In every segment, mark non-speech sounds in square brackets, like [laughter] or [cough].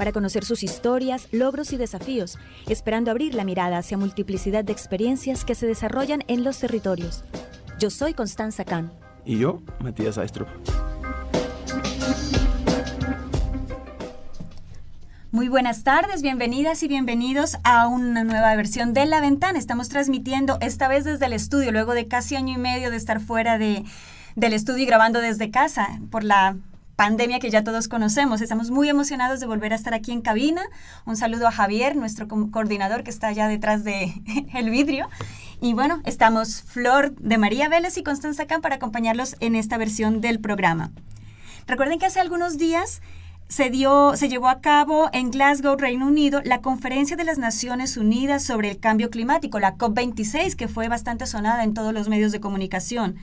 para conocer sus historias, logros y desafíos, esperando abrir la mirada hacia multiplicidad de experiencias que se desarrollan en los territorios. Yo soy Constanza Kahn. Y yo, Matías Aistrup. Muy buenas tardes, bienvenidas y bienvenidos a una nueva versión de La Ventana. Estamos transmitiendo esta vez desde el estudio, luego de casi año y medio de estar fuera de, del estudio y grabando desde casa por la pandemia que ya todos conocemos. Estamos muy emocionados de volver a estar aquí en cabina. Un saludo a Javier, nuestro coordinador que está allá detrás del [laughs] el vidrio. Y bueno, estamos Flor de María Vélez y Constanza Can para acompañarlos en esta versión del programa. Recuerden que hace algunos días se, dio, se llevó a cabo en Glasgow, Reino Unido, la Conferencia de las Naciones Unidas sobre el Cambio Climático, la COP26, que fue bastante sonada en todos los medios de comunicación.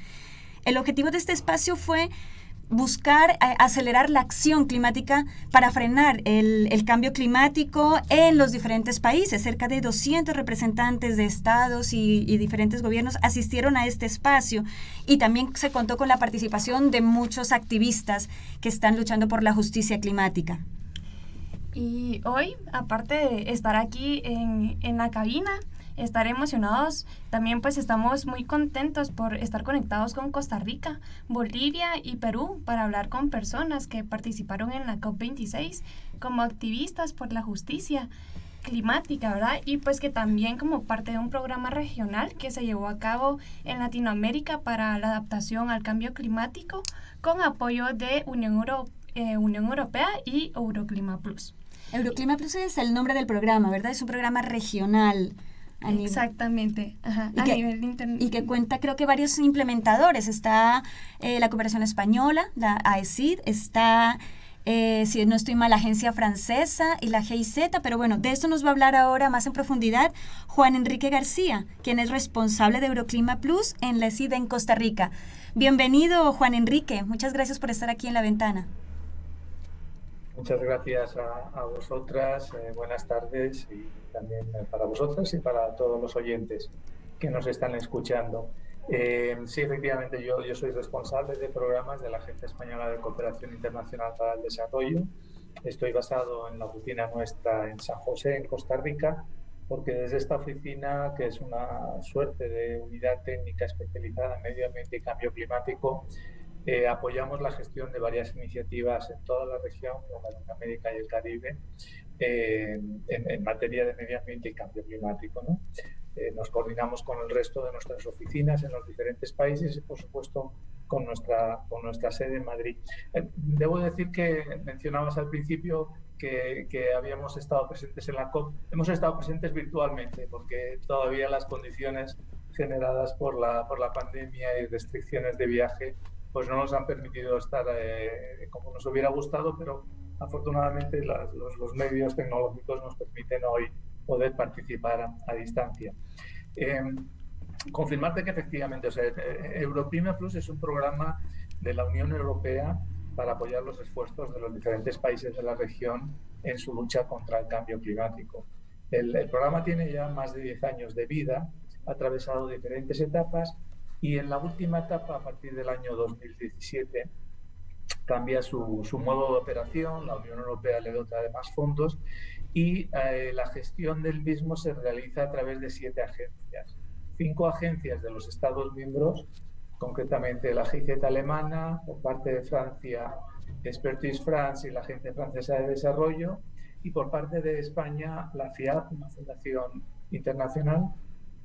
El objetivo de este espacio fue buscar eh, acelerar la acción climática para frenar el, cambio climático en los diferentes países. Cerca de 200 representantes de estados y, y, diferentes gobiernos asistieron a este espacio y también se contó con la participación de muchos activistas que están luchando por la justicia climática. Y hoy, aparte de estar aquí en, en la cabina, estar emocionados. También pues estamos muy contentos por estar conectados con Costa Rica, Bolivia y Perú para hablar con personas que participaron en la COP26 como activistas por la justicia climática, ¿verdad? Y pues que también como parte de un programa regional que se llevó a cabo en Latinoamérica para la adaptación al cambio climático con apoyo de Unión, eh, Unión Europea y Euroclima Plus. Euroclima Plus es el nombre del programa, ¿verdad? Es un programa regional. Exactamente, y, que, y que cuenta creo que varios implementadores. Está eh, la cooperación española, la AECID, está, eh, si no estoy mal, la agencia francesa y la GIZ, pero bueno, de esto nos va a hablar ahora más en profundidad Juan Enrique García, quien es responsable de Euroclima Plus en la ECID en Costa Rica. Bienvenido, Juan Enrique. Muchas gracias por estar aquí en la ventana. Muchas gracias a, vosotras, eh, buenas tardes y también para vosotras y para todos los oyentes que nos están escuchando. Eh, sí, efectivamente, yo, yo soy responsable de programas de la Agencia Española de Cooperación Internacional para el Desarrollo. Estoy basado en la oficina nuestra en San José, en Costa Rica, porque desde esta oficina, que es una suerte de unidad técnica especializada en medio ambiente y cambio climático, eh, apoyamos la gestión de varias iniciativas en toda la región, como Latinoamérica y el Caribe, eh, en, materia de medio ambiente y cambio climático. Eh, nos coordinamos con el resto de nuestras oficinas en los diferentes países y, por supuesto, con nuestra, con nuestra sede en Madrid. debo decir que mencionabas al principio que, que, habíamos estado presentes en la COP. Hemos estado presentes virtualmente porque todavía las condiciones generadas por la, por la pandemia y restricciones de viaje pues no nos han permitido estar eh, como nos hubiera gustado, pero afortunadamente los, medios tecnológicos nos permiten hoy poder participar a, distancia. Em, confirmarte que efectivamente, o sea, eh, Europrima Plus es un programa de la Unión Europea para apoyar los esfuerzos de los diferentes países de la región en su lucha contra el cambio climático. El, el programa tiene ya más de 10 años de vida, ha atravesado diferentes etapas y en la última etapa, a partir del año 2017, cambia su, su modo de operación, la Unión Europea le dota de más fondos y eh, la gestión del mismo se realiza a través de siete agencias. Cinco agencias de los Estados miembros, concretamente la GIZ alemana, por parte de Francia, Expertise France y la Agencia Francesa de Desarrollo, y por parte de España, la FIAP, una fundación internacional,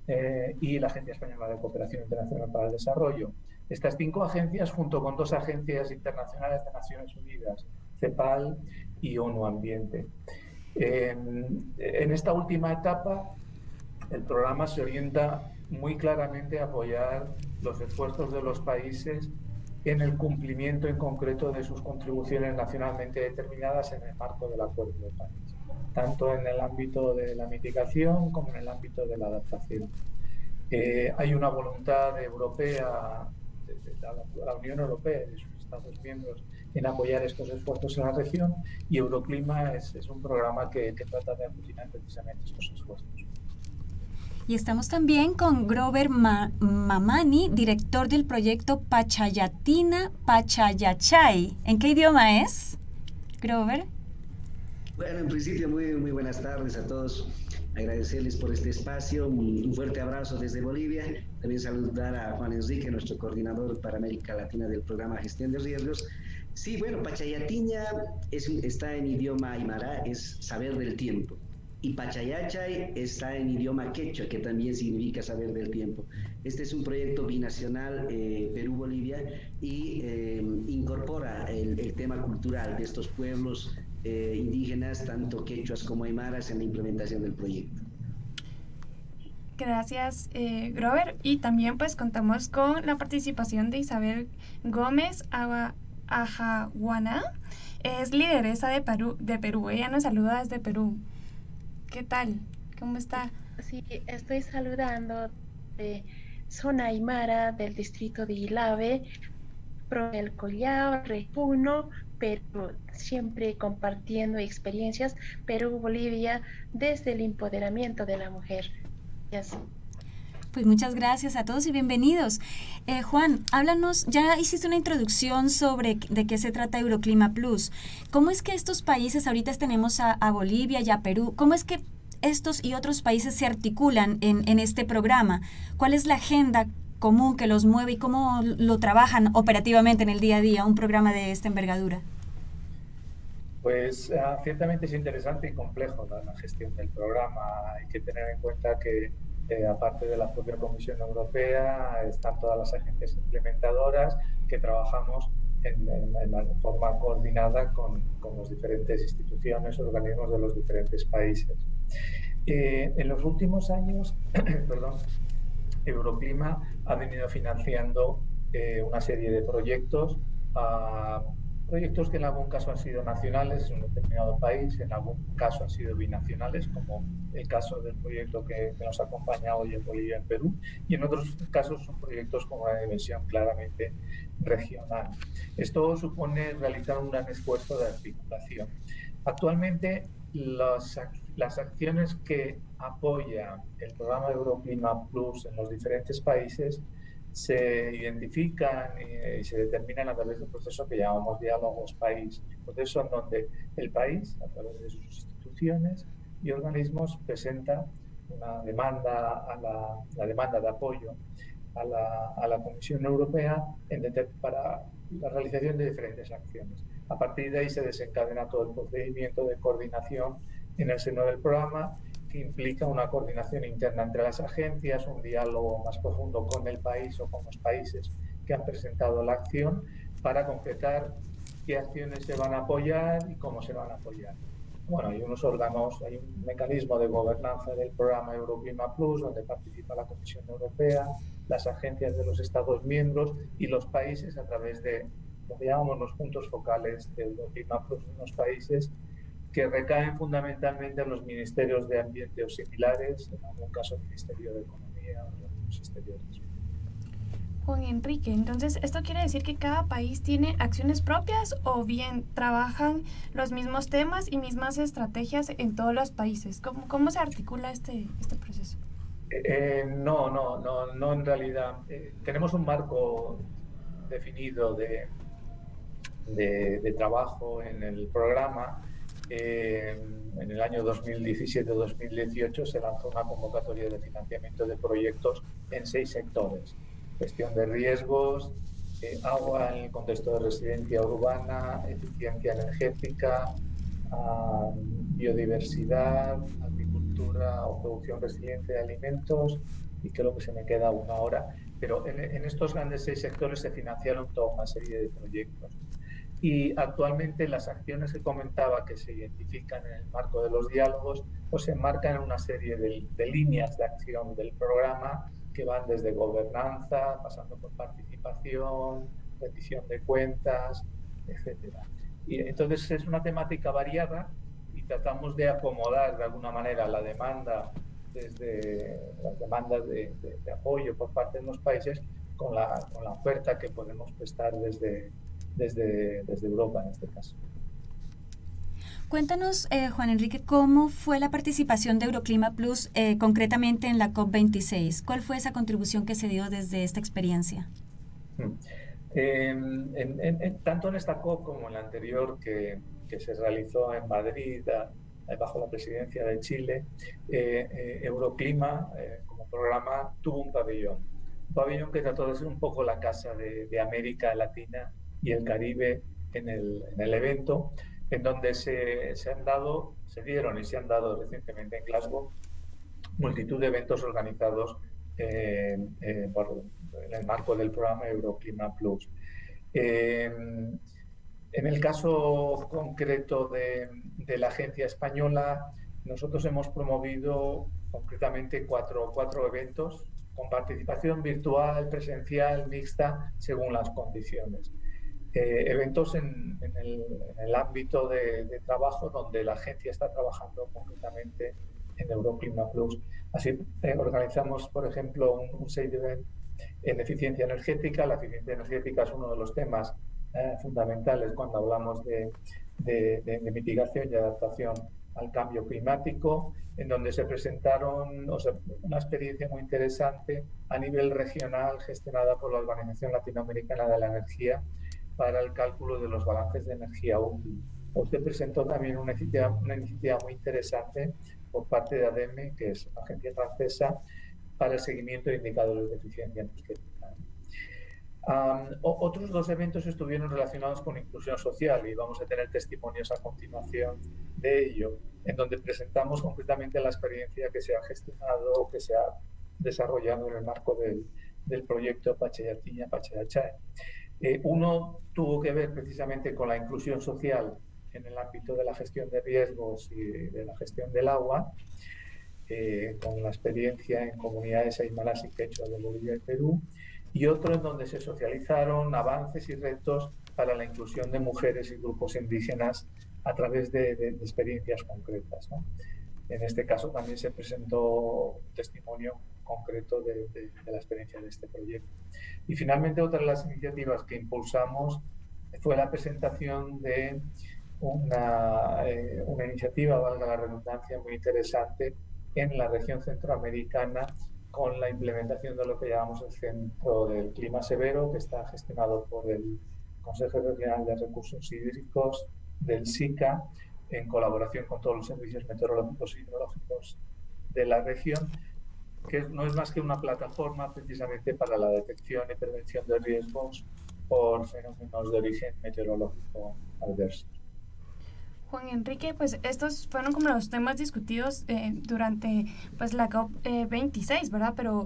eh, y la Agencia Española de Cooperación Internacional para el Desarrollo. Estas cinco agencias, junto con dos agencias internacionales de Naciones Unidas, CEPAL y ONU Ambiente. en esta última etapa, el programa se orienta muy claramente a apoyar los esfuerzos de los países en el cumplimiento en concreto de sus contribuciones nacionalmente determinadas en el marco del Acuerdo de París. Tanto en el ámbito de la mitigación como en el ámbito de la adaptación. Eh, hay una voluntad europea, de, la, Unión Europea y de sus Estados miembros, en apoyar estos esfuerzos en la región y Euroclima es, un programa que, que trata de aglutinar precisamente estos esfuerzos. Y estamos también con Grover Mamani, director del proyecto Pachayatina Pachayachay. ¿En qué idioma es, Grover? Bueno, en principio, muy, muy buenas tardes a todos. Agradecerles por este espacio. Un fuerte abrazo desde Bolivia. También saludar a Juan Enrique, nuestro coordinador para América Latina del programa Gestión de Riesgos. Sí, bueno, Pachayatiña es, está en idioma aymara, es saber del tiempo y Pachayachay está en idioma quechua, que también significa saber del tiempo. Este es un proyecto binacional eh, Perú-Bolivia y eh, incorpora el, tema cultural de estos pueblos eh, indígenas, tanto quechuas como aymaras, en la implementación del proyecto. Gracias, Grover. Y también pues contamos con la participación de Isabel Gómez Ajaguana. Es lideresa de Perú, de Perú. Ella nos saluda desde Perú. ¿Qué tal? ¿Cómo está? Sí, estoy saludando de zona Aymara del distrito de Ilave, pro el Collao, Repuno, pero siempre compartiendo experiencias Perú-Bolivia desde el empoderamiento de la mujer. Pues muchas gracias a todos y bienvenidos. Eh, Juan, háblanos, ya hiciste una introducción sobre de qué se trata Euroclima Plus. ¿Cómo es que estos países, ahorita tenemos a, Bolivia y a Perú, cómo es que estos y otros países se articulan en este programa? ¿Cuál es la agenda común que los mueve y cómo lo trabajan operativamente en el día a día un programa de esta envergadura? Pues ah, ciertamente es interesante y complejo la, gestión del programa. Hay que tener en cuenta que aparte de la propia Comisión Europea, están todas las agencias implementadoras que trabajamos en, forma coordinada con, con las diferentes instituciones, organismos de los diferentes países. Eh, en los últimos años, [clears throat] perdón, Euroclima ha venido financiando eh, una serie de proyectos a proyectos que en algún caso han sido nacionales en un determinado país, en algún caso han sido binacionales, como el caso del proyecto que, nos acompaña hoy en Bolivia, en Perú, y en otros casos son proyectos con una dimensión claramente regional. Esto supone realizar un gran esfuerzo de articulación. Actualmente, las, las acciones que apoya el programa Euroclima Plus en los diferentes países se identifican y, se determinan a través de un proceso que llamamos diálogos país, proceso en donde el país, a través de sus instituciones y organismos, presenta una demanda a la, demanda de apoyo a la, a la Comisión Europea en, para la realización de diferentes acciones. A partir de ahí se desencadena todo el procedimiento de coordinación en el seno del programa que implica una coordinación interna entre las agencias, un diálogo más profundo con el país o con los países que han presentado la acción para concretar qué acciones se van a apoyar y cómo se van a apoyar. Bueno, hay unos órganos, hay un mecanismo de gobernanza del programa Euroclima Plus, donde participa la Comisión Europea, las agencias de los Estados miembros y los países a través de lo que llamamos los puntos focales de Euroclima Plus en los países que recaen fundamentalmente en los ministerios de ambiente o similares, en algún caso el Ministerio de Economía o los exteriores. Juan Enrique, entonces, ¿esto quiere decir que cada país tiene acciones propias o bien trabajan los mismos temas y mismas estrategias en todos los países? ¿Cómo, cómo se articula este, este proceso? Eh, eh, no, no, no, no en realidad. Eh, tenemos un marco definido de, de, de trabajo en el programa en el año 2017-2018 se lanzó una convocatoria de financiamiento de proyectos en seis sectores. Gestión de riesgos, eh, agua en el contexto de residencia urbana, eficiencia energética, biodiversidad, agricultura o producción resiliente de alimentos y creo que se me queda una hora. Pero en estos grandes seis sectores se financiaron toda una serie de proyectos. Y actualmente las acciones que comentaba que se identifican en el marco de los diálogos, pues se enmarcan en una serie de, líneas de acción del programa que van desde gobernanza, pasando por participación, rendición de cuentas, etc. Y entonces es una temática variada y tratamos de acomodar de alguna manera la demanda desde las demandas de, apoyo por parte de los países con la, con la oferta que podemos prestar desde, desde, desde Europa en este caso. Cuéntanos, eh, Juan Enrique, cómo fue la participación de Euroclima Plus eh, concretamente en la COP26. ¿Cuál fue esa contribución que se dio desde esta experiencia? Mm. tanto en esta COP como en la anterior que, que se realizó en Madrid bajo la presidencia de Chile, eh, Euroclima como programa tuvo un pabellón. Un pabellón que trató de ser un poco la casa de, de América Latina y el Caribe en el, en el evento en donde se, se, han dado, se dieron y se han dado recientemente en Glasgow multitud de eventos organizados eh, eh, en el marco del programa Euroclima Plus. Eh, en el caso concreto de, de, la agencia española, nosotros hemos promovido concretamente cuatro, cuatro eventos con participación virtual, presencial, mixta, según las condiciones. Eh, eventos en, el, ámbito de, trabajo donde la agencia está trabajando concretamente en Euroclima Plus. Así eh, organizamos, por ejemplo, un, un side event en eficiencia energética. La eficiencia energética es uno de los temas eh, fundamentales cuando hablamos de, de, mitigación y adaptación al cambio climático, en donde se presentaron una experiencia muy interesante a nivel regional gestionada por la Organización Latinoamericana de la Energía, para el cálculo de los balances de energía útil. Usted presentó también una iniciativa, una iniciativa muy interesante por parte de ADEME, que es una agencia francesa, para el seguimiento de indicadores de eficiencia energética. otros dos eventos estuvieron relacionados con inclusión social y vamos a tener testimonios a continuación de ello, en donde presentamos concretamente la experiencia que se ha gestionado o que se ha desarrollado en el marco del, del proyecto Pachayatiña Pachayachae. Eh, uno tuvo que ver precisamente con la inclusión social en el ámbito de la gestión de riesgos y de la gestión del agua, eh, con la experiencia en comunidades aymaras y quechua de Bolivia y Perú, y otro en donde se socializaron avances y retos para la inclusión de mujeres y grupos indígenas a través de, experiencias concretas. En este caso también se presentó un testimonio concreto de, la experiencia de este proyecto. Y finalmente otra de las iniciativas que impulsamos fue la presentación de una, eh, una iniciativa, valga la redundancia, muy interesante en la región centroamericana con la implementación de lo que llamamos el Centro del Clima Severo, que está gestionado por el Consejo Regional de Recursos Hídricos del SICA, en colaboración con todos los servicios meteorológicos y hidrológicos de la región, que no es más que una plataforma precisamente para la detección y prevención de riesgos por fenómenos de origen meteorológico adverso. Juan Enrique, pues estos fueron como los temas discutidos eh, durante pues la COP26, eh, ¿verdad? Pero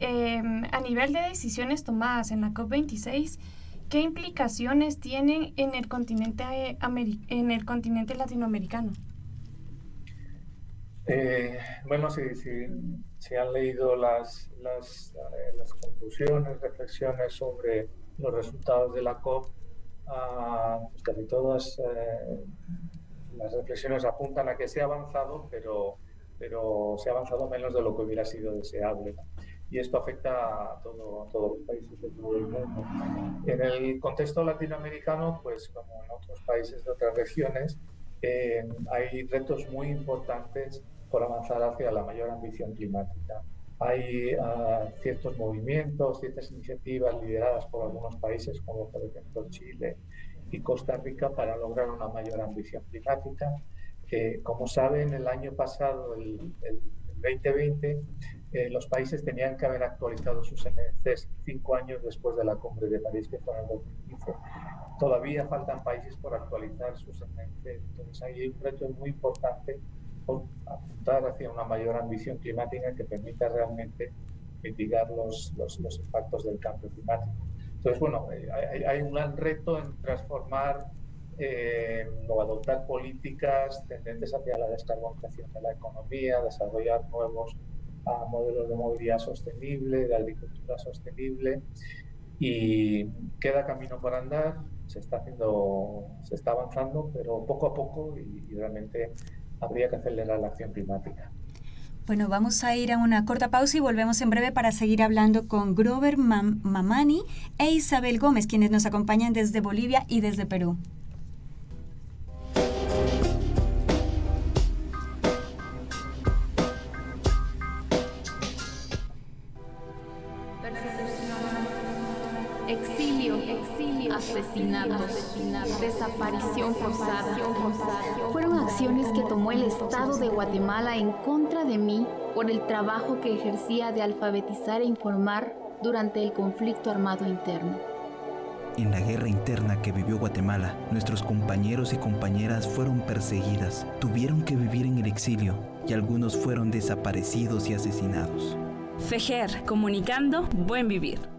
em, a nivel de decisiones tomadas en la COP26, ¿qué implicaciones tienen en el continente, eh, en el continente latinoamericano? bueno, sí, sí si han leído las, las, eh, las, conclusiones, reflexiones sobre los resultados de la COP, ah, pues casi todas eh, las reflexiones apuntan a que se ha avanzado, pero, pero se ha avanzado menos de lo que hubiera sido deseable. Y esto afecta a, todo, a todos los países de todo el mundo. En el contexto latinoamericano, pues como en otros países de otras regiones, eh, hay retos muy importantes por avanzar hacia la mayor ambición climática. Hay uh, ciertos movimientos, ciertas iniciativas lideradas por algunos países, como por ejemplo Chile y Costa Rica, para lograr una mayor ambición climática. Eh, como saben, el año pasado, el, el 2020, eh, los países tenían que haber actualizado sus NDCs cinco años después de la cumbre de París, que fue en el 2015. Todavía faltan países por actualizar sus NDCs. Entonces, hay un reto muy importante apuntar hacia una mayor ambición climática que permita realmente mitigar los, los, los impactos del cambio climático. Entonces, bueno, eh, hay, hay, un gran reto en transformar eh, o adoptar políticas tendentes hacia la descarbonización de la economía, desarrollar nuevos uh, modelos de movilidad sostenible, de agricultura sostenible y queda camino por andar, se está haciendo, se está avanzando, pero poco a poco y, y realmente habría que acelerar la acción climática. Bueno, vamos a ir a una corta pausa y volvemos en breve para seguir hablando con Grover Mamani e Isabel Gómez, quienes nos acompañan desde Bolivia y desde Perú. asesinatos, desaparición forzada. Tomó el Estado de Guatemala en contra de mí por el trabajo que ejercía de alfabetizar e informar durante el conflicto armado interno. En la guerra interna que vivió Guatemala, nuestros compañeros y compañeras fueron perseguidas, tuvieron que vivir en el exilio y algunos fueron desaparecidos y asesinados. Fejer, comunicando, buen vivir.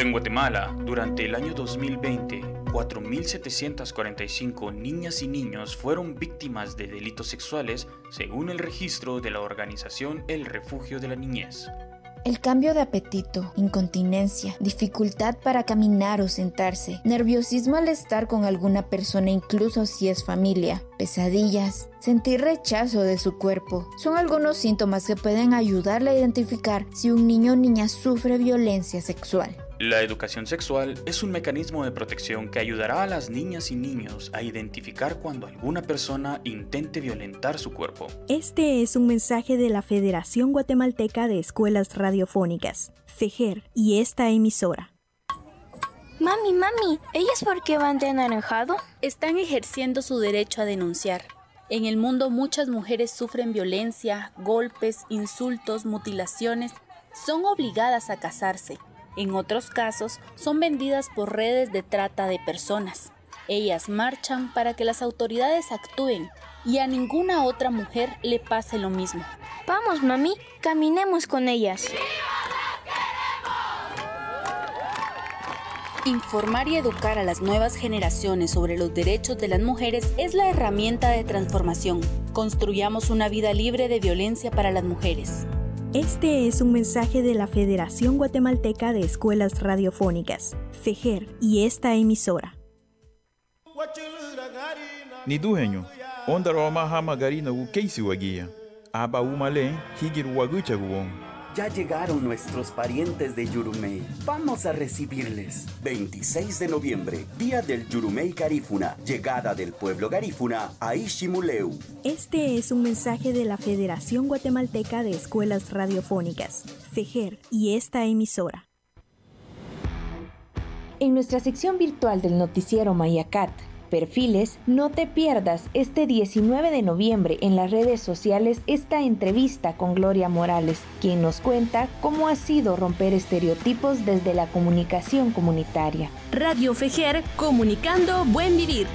En Guatemala, durante el año 2020, 4.745 niñas y niños fueron víctimas de delitos sexuales según el registro de la organización El Refugio de la Niñez. El cambio de apetito, incontinencia, dificultad para caminar o sentarse, nerviosismo al estar con alguna persona incluso si es familia, pesadillas, sentir rechazo de su cuerpo, son algunos síntomas que pueden ayudarle a identificar si un niño o niña sufre violencia sexual. La educación sexual es un mecanismo de protección que ayudará a las niñas y niños a identificar cuando alguna persona intente violentar su cuerpo. Este es un mensaje de la Federación Guatemalteca de Escuelas Radiofónicas, FEGER, y esta emisora. Mami, mami, ¿ellas por qué van de anaranjado? Están ejerciendo su derecho a denunciar. En el mundo muchas mujeres sufren violencia, golpes, insultos, mutilaciones. Son obligadas a casarse en otros casos, son vendidas por redes de trata de personas. Ellas marchan para que las autoridades actúen y a ninguna otra mujer le pase lo mismo. Vamos, mami, caminemos con ellas. Informar y educar a las nuevas generaciones sobre los derechos de las mujeres es la herramienta de transformación. Construyamos una vida libre de violencia para las mujeres. Este es un mensaje de la Federación Guatemalteca de Escuelas Radiofónicas, FEGER, y esta emisora. Ni dueño, onda roma hama garina u keisi wagia. Aba umale higir wagucha guon. Ya llegaron nuestros parientes de Yurumei. Vamos a recibirles. 26 de noviembre, Día del Yurumei Garífuna. Llegada del pueblo garífuna a Ishimuleu. Este es un mensaje de la Federación Guatemalteca de Escuelas Radiofónicas, FEGER, y esta emisora. En nuestra sección virtual del noticiero Mayacat, perfiles, no te pierdas este 19 de noviembre en las redes sociales esta entrevista con Gloria Morales, quien nos cuenta cómo ha sido romper estereotipos desde la comunicación comunitaria. Radio Fejer, comunicando buen vivir.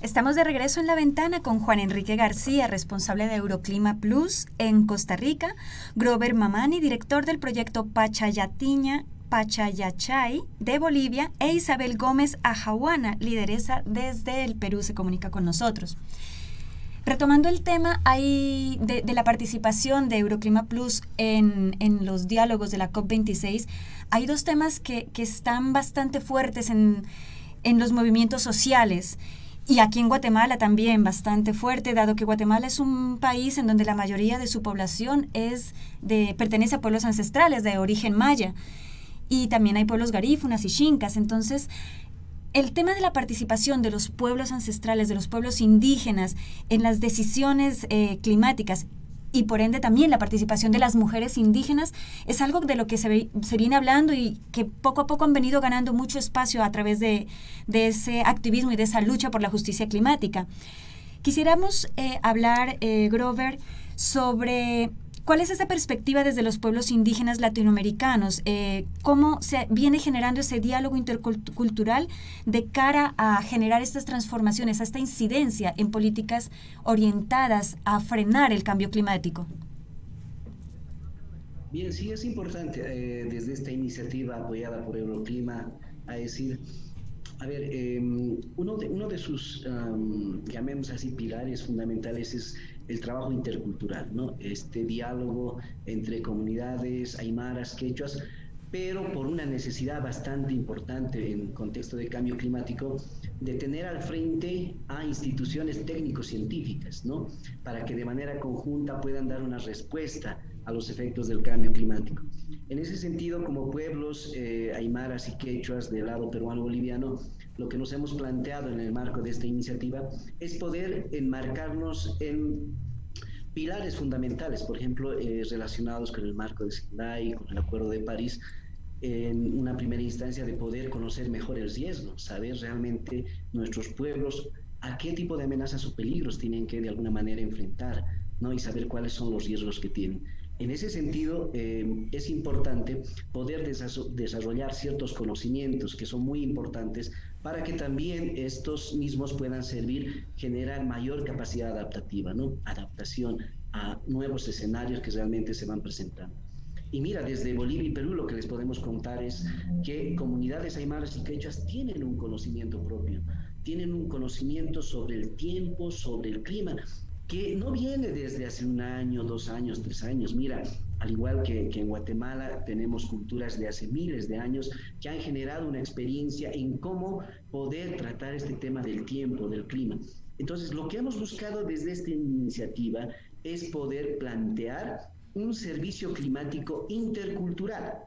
Estamos de regreso en la ventana con Juan Enrique García, responsable de Euroclima Plus en Costa Rica, Grover Mamani, director del proyecto Pachayatiña Pachayachay de Bolivia e Isabel Gómez Ajahuana, lideresa desde el Perú, se comunica con nosotros. Retomando el tema hay de, la participación de Euroclima Plus en, los diálogos de la COP26, hay dos temas que, están bastante fuertes en, en los movimientos sociales y aquí en Guatemala también bastante fuerte, dado que Guatemala es un país en donde la mayoría de su población es de, pertenece a pueblos ancestrales de origen maya. Y también hay pueblos garífunas y chincas. Entonces, el tema de la participación de los pueblos ancestrales, de los pueblos indígenas en las decisiones eh, climáticas y por ende también la participación de las mujeres indígenas es algo de lo que se, se viene hablando y que poco a poco han venido ganando mucho espacio a través de, ese activismo y de esa lucha por la justicia climática. Quisiéramos eh, hablar, eh, Grover, sobre ¿Cuál es esa perspectiva desde los pueblos indígenas latinoamericanos? Eh, ¿Cómo se viene generando ese diálogo intercultural de cara a generar estas transformaciones, a esta incidencia en políticas orientadas a frenar el cambio climático? Bien, sí es importante eh, desde esta iniciativa apoyada por Euroclima a decir A ver, em, uno, de, uno de sus, llamemos así, pilares fundamentales es el trabajo intercultural, ¿no? Este diálogo entre comunidades aymaras, quechuas, pero por una necesidad bastante importante en contexto de cambio climático, de tener al frente a instituciones técnico-científicas, ¿no? Para que de manera conjunta puedan dar una respuesta a los efectos del cambio climático. En ese sentido, como pueblos eh, aymaras y quechuas del lado peruano-boliviano, lo que nos hemos planteado en el marco de esta iniciativa es poder enmarcarnos en pilares fundamentales, por ejemplo, eh, relacionados con el marco de Sendai, con el Acuerdo de París, en una primera instancia de poder conocer mejor el riesgo, saber realmente nuestros pueblos a qué tipo de amenazas o peligros tienen que de alguna manera enfrentar, ¿no? Y saber cuáles son los riesgos que tienen. En ese sentido, eh, es importante poder desarrollar ciertos conocimientos que son muy importantes para que también estos mismos puedan servir, generar mayor capacidad adaptativa, ¿no? Adaptación a nuevos escenarios que realmente se van presentando. Y mira, desde Bolivia y Perú lo que les podemos contar es que comunidades aymaras y quechas tienen un conocimiento propio, tienen un conocimiento sobre el tiempo, sobre el clima, que no viene desde hace un año, dos años, tres años. Mira, al igual que, que, en Guatemala tenemos culturas de hace miles de años que han generado una experiencia en cómo poder tratar este tema del tiempo, del clima. Entonces, lo que hemos buscado desde esta iniciativa es poder plantear un servicio climático intercultural.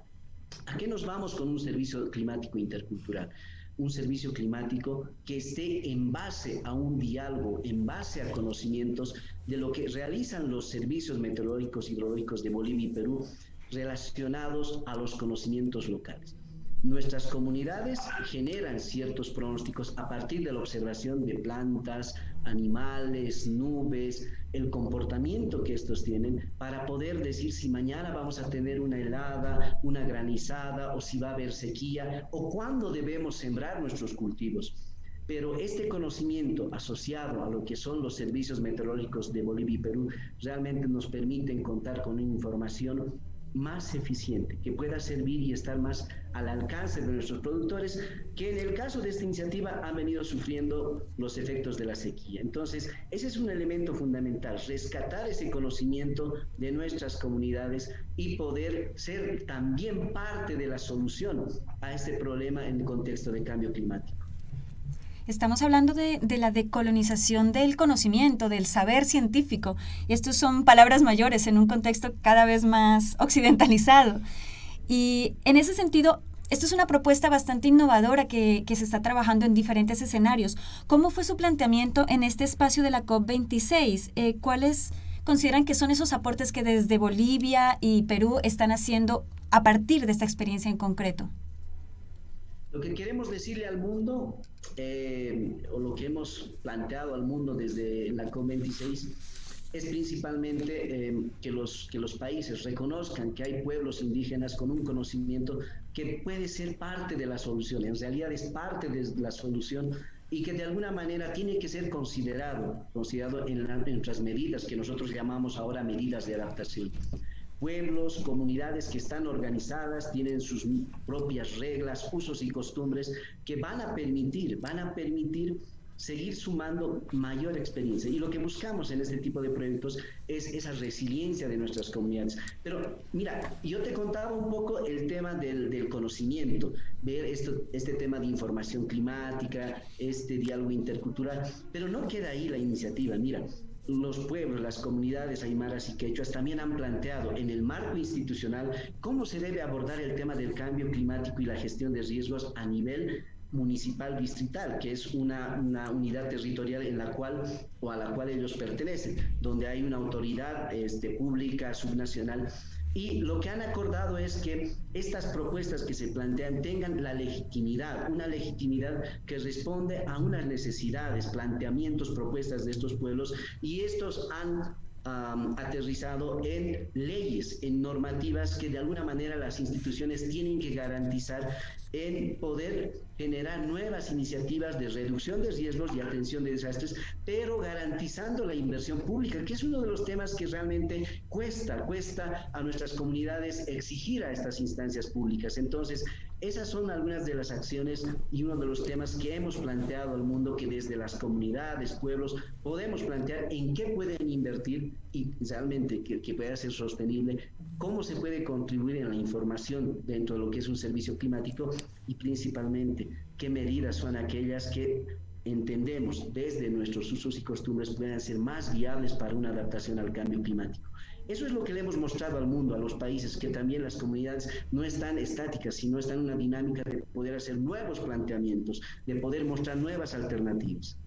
¿A qué nos vamos con un servicio climático intercultural? Un servicio climático que esté en base a un diálogo, en base a conocimientos de lo que realizan los servicios meteorológicos y hidrológicos de Bolivia y Perú relacionados a los conocimientos locales. Nuestras comunidades generan ciertos pronósticos a partir de la observación de plantas, animales, nubes, el comportamiento que estos tienen para poder decir si mañana vamos a tener una helada, una granizada o si va a haber sequía o cuándo debemos sembrar nuestros cultivos. Pero este conocimiento asociado a lo que son los servicios meteorológicos de Bolivia y Perú realmente nos permiten contar con información más eficiente, que pueda servir y estar más al alcance de nuestros productores, que en el caso de esta iniciativa han venido sufriendo los efectos de la sequía. Entonces, ese es un elemento fundamental, rescatar ese conocimiento de nuestras comunidades y poder ser también parte de la solución a este problema en el contexto de cambio climático. Estamos hablando de, la decolonización del conocimiento, del saber científico. Y estas son palabras mayores en un contexto cada vez más occidentalizado. Y en ese sentido, esto es una propuesta bastante innovadora que, se está trabajando en diferentes escenarios. ¿Cómo fue su planteamiento en este espacio de la COP26? Eh, ¿Cuáles consideran que son esos aportes que desde Bolivia y Perú están haciendo a partir de esta experiencia en concreto? Lo que queremos decirle al mundo, eh, o lo que hemos planteado al mundo desde la COP26, es principalmente eh, que, los, que los países reconozcan que hay pueblos indígenas con un conocimiento que puede ser parte de la solución, en realidad es parte de la solución y que de alguna manera tiene que ser considerado, considerado en, en nuestras medidas que nosotros llamamos ahora medidas de adaptación pueblos, comunidades que están organizadas, tienen sus propias reglas, usos y costumbres que van a permitir, van a permitir seguir sumando mayor experiencia. Y lo que buscamos en este tipo de proyectos es esa resiliencia de nuestras comunidades. Pero mira, yo te contaba un poco el tema del, del conocimiento, ver esto, este tema de información climática, este diálogo intercultural, pero no queda ahí la iniciativa. Mira, los pueblos, las comunidades aymaras y quechuas también han planteado en el marco institucional cómo se debe abordar el tema del cambio climático y la gestión de riesgos a nivel municipal distrital, que es una, unidad territorial en la cual o a la cual ellos pertenecen, donde hay una autoridad este, pública subnacional y lo que han acordado es que estas propuestas que se plantean tengan la legitimidad, una legitimidad que responde a unas necesidades, planteamientos, propuestas de estos pueblos y estos han aterrizado en leyes, en normativas que de alguna manera las instituciones tienen que garantizar en poder generar nuevas iniciativas de reducción de riesgos y atención de desastres, pero garantizando la inversión pública, que es uno de los temas que realmente cuesta, cuesta a nuestras comunidades exigir a estas instancias públicas. Entonces, Esas son algunas de las acciones y uno de los temas que hemos planteado al mundo que desde las comunidades, pueblos, podemos plantear en qué pueden invertir y realmente que, pueda ser sostenible, cómo se puede contribuir en la información dentro de lo que es un servicio climático y principalmente qué medidas son aquellas que entendemos desde nuestros usos y costumbres puedan ser más viables para una adaptación al cambio climático. Eso es lo que le hemos mostrado al mundo, a los países, que también las comunidades no están estáticas, sino están en una dinámica de poder hacer nuevos planteamientos, de poder mostrar nuevas alternativas.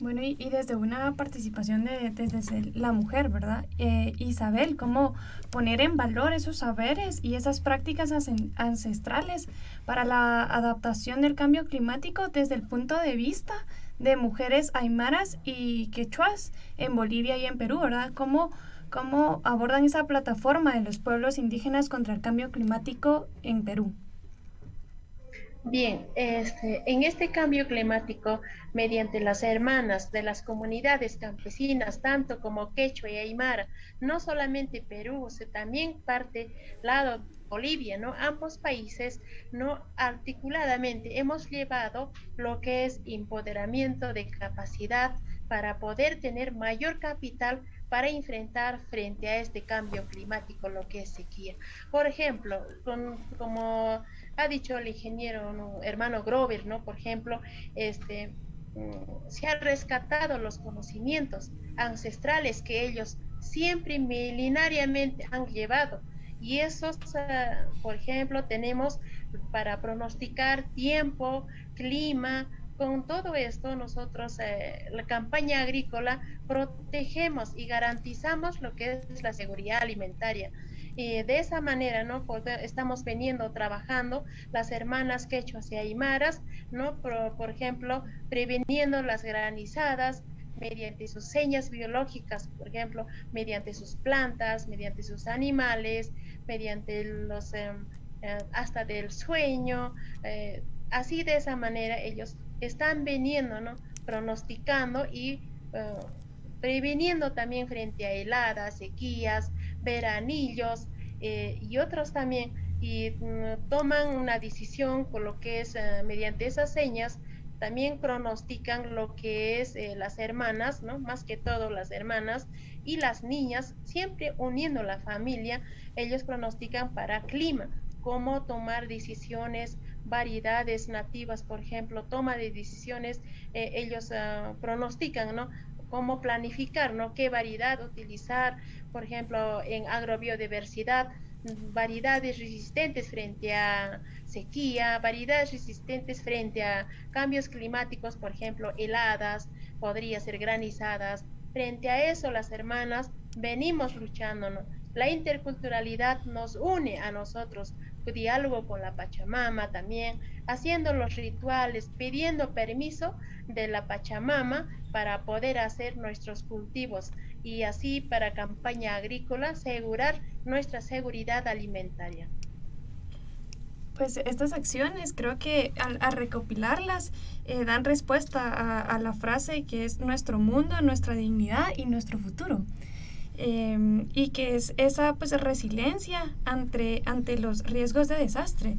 Bueno, y, desde una participación de, desde la mujer, ¿verdad? Eh, Isabel, ¿cómo poner en valor esos saberes y esas prácticas ancestrales para la adaptación del cambio climático desde el punto de vista de mujeres aymaras y quechuas en Bolivia y en Perú, ¿verdad? ¿Cómo, cómo abordan esa plataforma de los pueblos indígenas contra el cambio climático en Perú? Bien, este, en este cambio climático, mediante las hermanas de las comunidades campesinas, tanto como Quechua y Aymara, no solamente Perú, sino también parte lado Bolivia, ¿no? Ambos países, ¿no? Articuladamente hemos llevado lo que es empoderamiento de capacidad para poder tener mayor capital para enfrentar frente a este cambio climático, lo que es sequía. Por ejemplo, como ha dicho el ingeniero hermano Grover, ¿no? Por ejemplo, este, se han rescatado los conocimientos ancestrales que ellos siempre milenariamente han llevado. Y esos, ah, por ejemplo, tenemos para pronosticar tiempo, clima, con todo esto nosotros, eh, la campaña agrícola, protegemos y garantizamos lo que es la seguridad alimentaria. Y de esa manera, ¿no? estamos veniendo trabajando las hermanas quechuas y aymaras, ¿no? Por, ejemplo, preveniendo las granizadas mediante sus señas biológicas, por ejemplo, mediante sus plantas, mediante sus animales, mediante los, em, eh, hasta del sueño, eh, así de esa manera ellos están veniendo, ¿no? Pronosticando y eh, previniendo también frente a heladas, sequías, veranillos eh, y otros también, y mm, toman una decisión con lo que es eh, mediante esas señas, también pronostican lo que es las hermanas, ¿no? Más que todo las hermanas y las niñas, siempre uniendo la familia, ellos pronostican para clima, cómo tomar decisiones, variedades nativas, por ejemplo, toma de decisiones, ellos ah, pronostican, ¿no? Cómo planificar, ¿no? Qué variedad utilizar, por ejemplo, en agrobiodiversidad, variedades resistentes frente a sequía, variedades resistentes frente a cambios climáticos, por ejemplo, heladas, podría ser granizadas. Frente a eso, las hermanas venimos luchando. La interculturalidad nos une a nosotros, diálogo con la Pachamama también, haciendo los rituales, pidiendo permiso de la Pachamama para poder hacer nuestros cultivos y así para campaña agrícola asegurar nuestra seguridad alimentaria. Pues estas acciones creo que al, recopilarlas eh, dan respuesta a, la frase que es nuestro mundo, nuestra dignidad y nuestro futuro. Em, y que es esa pues resiliencia ante, ante los riesgos de desastre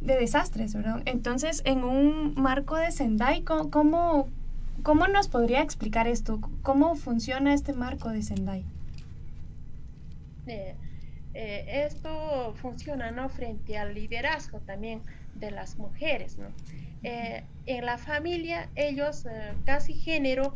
de desastres, ¿verdad? Entonces, en un marco de Sendai, ¿cómo, ¿Cómo nos podría explicar esto? ¿Cómo funciona este marco de Sendai? Eh, eh, esto funciona ¿no? frente al liderazgo también de las mujeres. ¿no? Eh, en la familia, ellos casi género,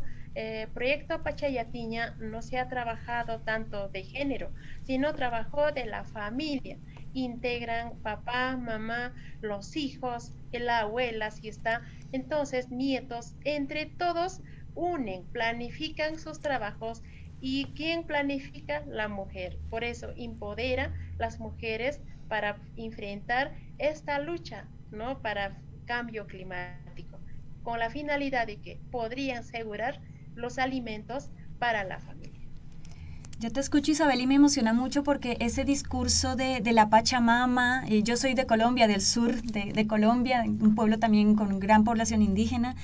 Proyecto Pachayatiña no se ha trabajado tanto de género, sino trabajó de la familia integran papá, mamá, los hijos, la abuela, si está, entonces nietos, entre todos unen, planifican sus trabajos y ¿quién planifica? La mujer. Por eso empodera las mujeres para enfrentar esta lucha, ¿no? Para cambio climático, con la finalidad de que podrían asegurar los alimentos para la familia. Yo te escucho Isabel y me emociona mucho porque ese discurso de, la Pachamama, eh, yo soy de Colombia, del sur de, Colombia, un pueblo también con gran población indígena,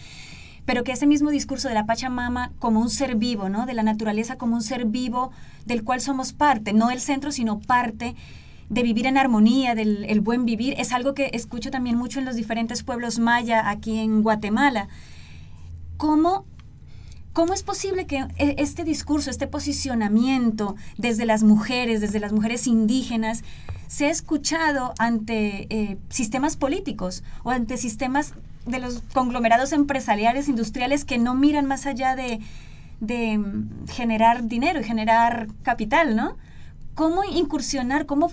pero que ese mismo discurso de la Pachamama como un ser vivo, ¿no? De la naturaleza como un ser vivo del cual somos parte, no el centro, sino parte, de vivir en armonía, del el buen vivir, es algo que escucho también mucho en los diferentes pueblos maya aquí en Guatemala. ¿Cómo, cómo es posible que e, este discurso, este posicionamiento desde las mujeres, desde las mujeres indígenas, sea escuchado ante eh, sistemas políticos o ante sistemas de los conglomerados empresariales, industriales que no miran más allá de, de mm, generar dinero y generar capital, ¿no? ¿Cómo incursionar, cómo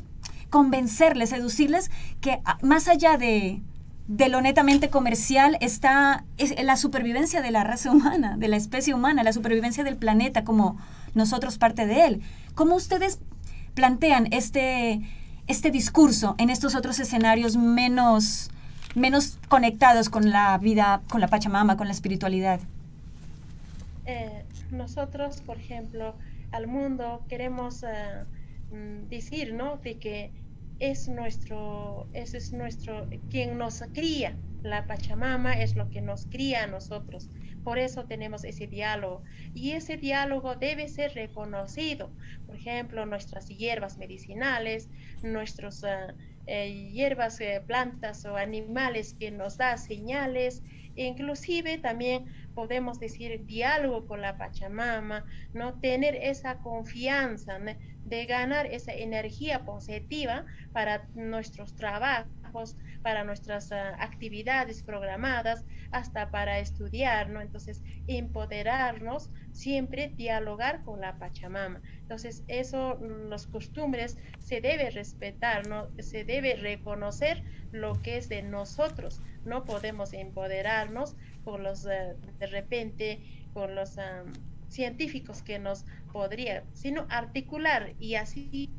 convencerles, seducirles que ah, más allá de, de lo netamente comercial está la supervivencia de la raza humana, de la especie humana, la supervivencia del planeta como nosotros parte de él. ¿Cómo ustedes plantean este, este discurso en estos otros escenarios menos, menos conectados con la vida, con la Pachamama, con la espiritualidad? Eh, nosotros, por ejemplo, al mundo queremos eh, mm, decir, ¿no? De que es nuestro, ese es nuestro, quien nos cría. La Pachamama es lo que nos cría a nosotros. Por eso tenemos ese diálogo. Y ese diálogo debe ser reconocido. Por ejemplo, nuestras hierbas medicinales, nuestras ah, eh, hierbas, eh, plantas o animales que nos da señales. Inclusive también podemos decir diálogo con la Pachamama, no tener esa confianza de ganar esa energía positiva para nuestros trabajos, para nuestras ah, actividades programadas, hasta para estudiar, ¿no? Entonces, empoderarnos, siempre dialogar con la Pachamama. Entonces, eso, mm, los costumbres se debe respetar, ¿no? Se debe reconocer lo que es de nosotros. No podemos empoderarnos con los, eh, de repente, con los científicos que nos podrían, sino articular y así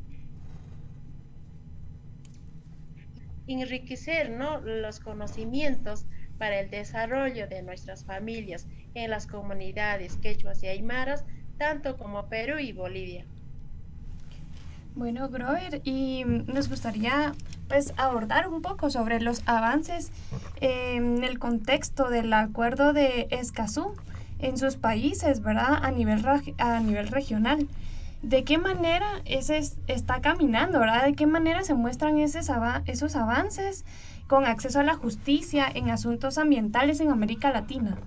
enriquecer ¿no? los conocimientos para el desarrollo de nuestras familias en las comunidades quechuas y aymaras, tanto como Perú y Bolivia. Bueno, Grover, y nos gustaría pues abordar un poco sobre los avances en el contexto del acuerdo de Escazú en sus países, ¿verdad? A nivel, a nivel regional. ¿De qué manera ese está caminando, verdad? ¿De qué manera se muestran esos, esos avances con acceso a la justicia en asuntos ambientales en América Latina?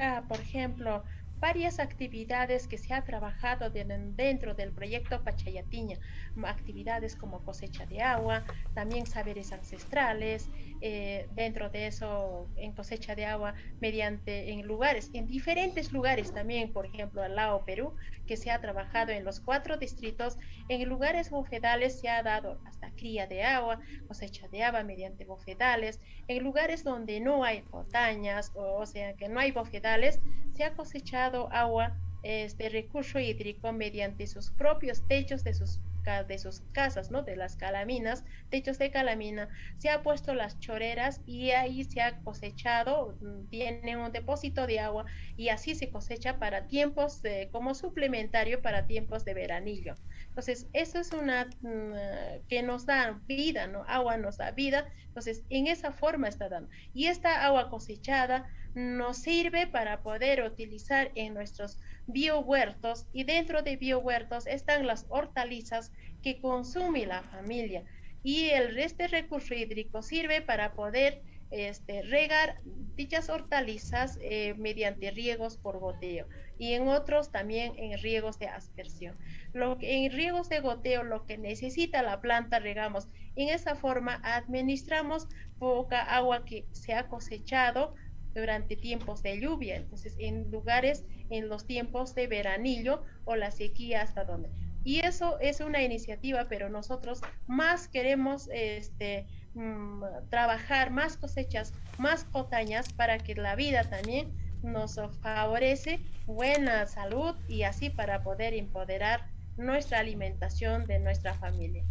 Ah, por ejemplo, varias actividades que se ha trabajado dentro del proyecto Pachayatiña, actividades como cosecha de agua, también saberes ancestrales, eh, dentro de eso en cosecha de agua mediante en lugares, en diferentes lugares también, por ejemplo, al lado Perú, que se ha trabajado en los cuatro distritos, en lugares bofedales se ha dado hasta cría de agua, cosecha de agua mediante bofedales, en lugares donde no hay montañas, o, o sea que no hay bofedales, se ha cosechado agua, este recurso hídrico mediante sus propios techos de sus de sus casas, ¿no? De las calaminas, techos de calamina, se ha puesto las choreras y ahí se ha cosechado, mm, tiene un depósito de agua y así se cosecha para tiempos como suplementario para tiempos de veranillo. Entonces, eso es una mm, que nos da vida, ¿no? Agua nos da vida. Entonces, en esa forma está dando. Y esta agua cosechada nos sirve para poder utilizar en nuestros biohuertos y dentro de biohuertos están las hortalizas que consume la familia y el resto de recurso hídrico sirve para poder este, regar dichas hortalizas eh, mediante riegos por goteo y en otros también en riegos de aspersión. Lo que, en riegos de goteo lo que necesita la planta regamos. En esa forma administramos poca agua que se ha cosechado durante tiempos de lluvia, entonces en lugares en los tiempos de veranillo o la sequía hasta donde. Y eso es una iniciativa, pero nosotros más queremos este, mm, trabajar más cosechas, más potañas para que la vida también nos favorece buena salud y así para poder empoderar nuestra alimentación de nuestra familia.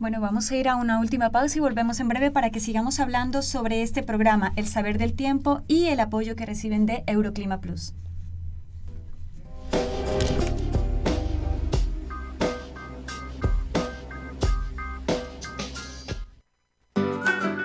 Bueno, vamos a ir a una última pausa y volvemos en breve para que sigamos hablando sobre este programa, el saber del tiempo y el apoyo que reciben de Euroclima Plus.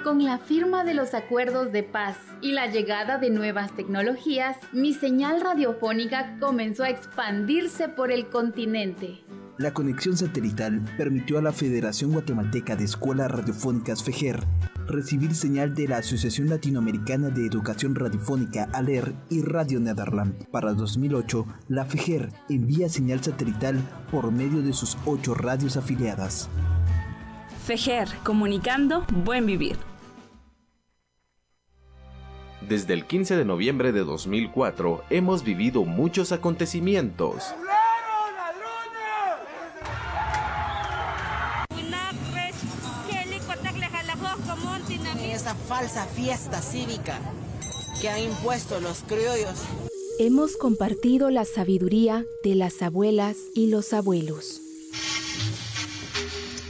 Con la firma de los acuerdos de paz y la llegada de nuevas tecnologías, mi señal radiofónica comenzó a expandirse por el continente La conexión satelital permitió a la Federación Guatemalteca de Escuelas Radiofónicas FEGER recibir señal de la Asociación Latinoamericana de Educación Radiofónica ALER y Radio Nederland. Para 2008, la FEGER envía señal satelital por medio de sus ocho radios afiliadas. FEGER, comunicando buen vivir. Desde el 15 de noviembre de 2004 hemos vivido muchos acontecimientos. Falsa fiesta cívica que han impuesto los criollos. Hemos compartido la sabiduría de las abuelas y los abuelos.